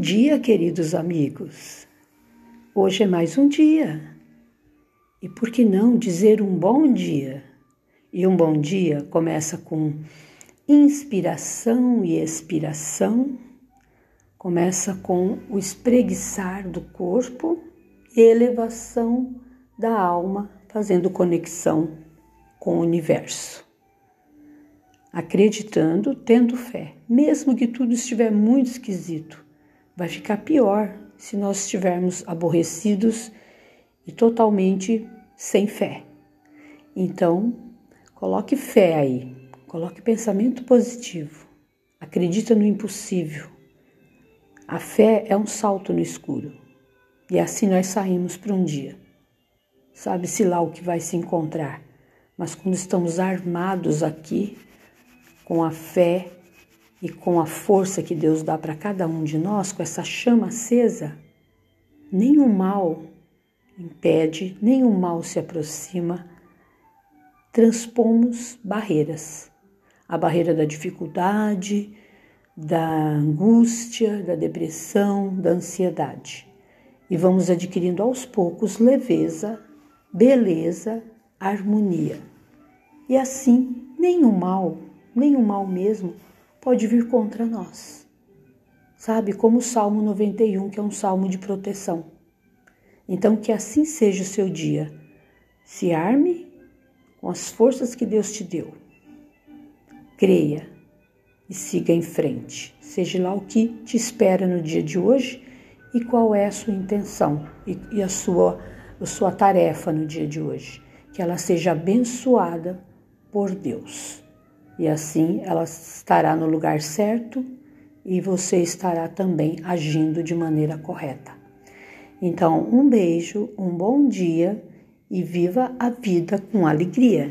dia, queridos amigos. Hoje é mais um dia. E por que não dizer um bom dia? E um bom dia começa com inspiração e expiração, começa com o espreguiçar do corpo e elevação da alma, fazendo conexão com o universo acreditando, tendo fé, mesmo que tudo estiver muito esquisito. Vai ficar pior se nós estivermos aborrecidos e totalmente sem fé. Então, coloque fé aí, coloque pensamento positivo. Acredita no impossível. A fé é um salto no escuro. E assim nós saímos para um dia. Sabe-se lá o que vai se encontrar, mas quando estamos armados aqui, com a fé e com a força que Deus dá para cada um de nós, com essa chama acesa, nenhum mal impede, nenhum mal se aproxima. Transpomos barreiras. A barreira da dificuldade, da angústia, da depressão, da ansiedade. E vamos adquirindo aos poucos leveza, beleza, harmonia. E assim, nenhum mal nenhum mal mesmo pode vir contra nós. Sabe, como o Salmo 91, que é um salmo de proteção. Então, que assim seja o seu dia. Se arme com as forças que Deus te deu. Creia e siga em frente. Seja lá o que te espera no dia de hoje e qual é a sua intenção e, a, sua, a sua tarefa no dia de hoje. Que ela seja abençoada por Deus e assim ela estará no lugar certo e você estará também agindo de maneira correta. Então, um beijo, um bom dia e viva a vida com alegria.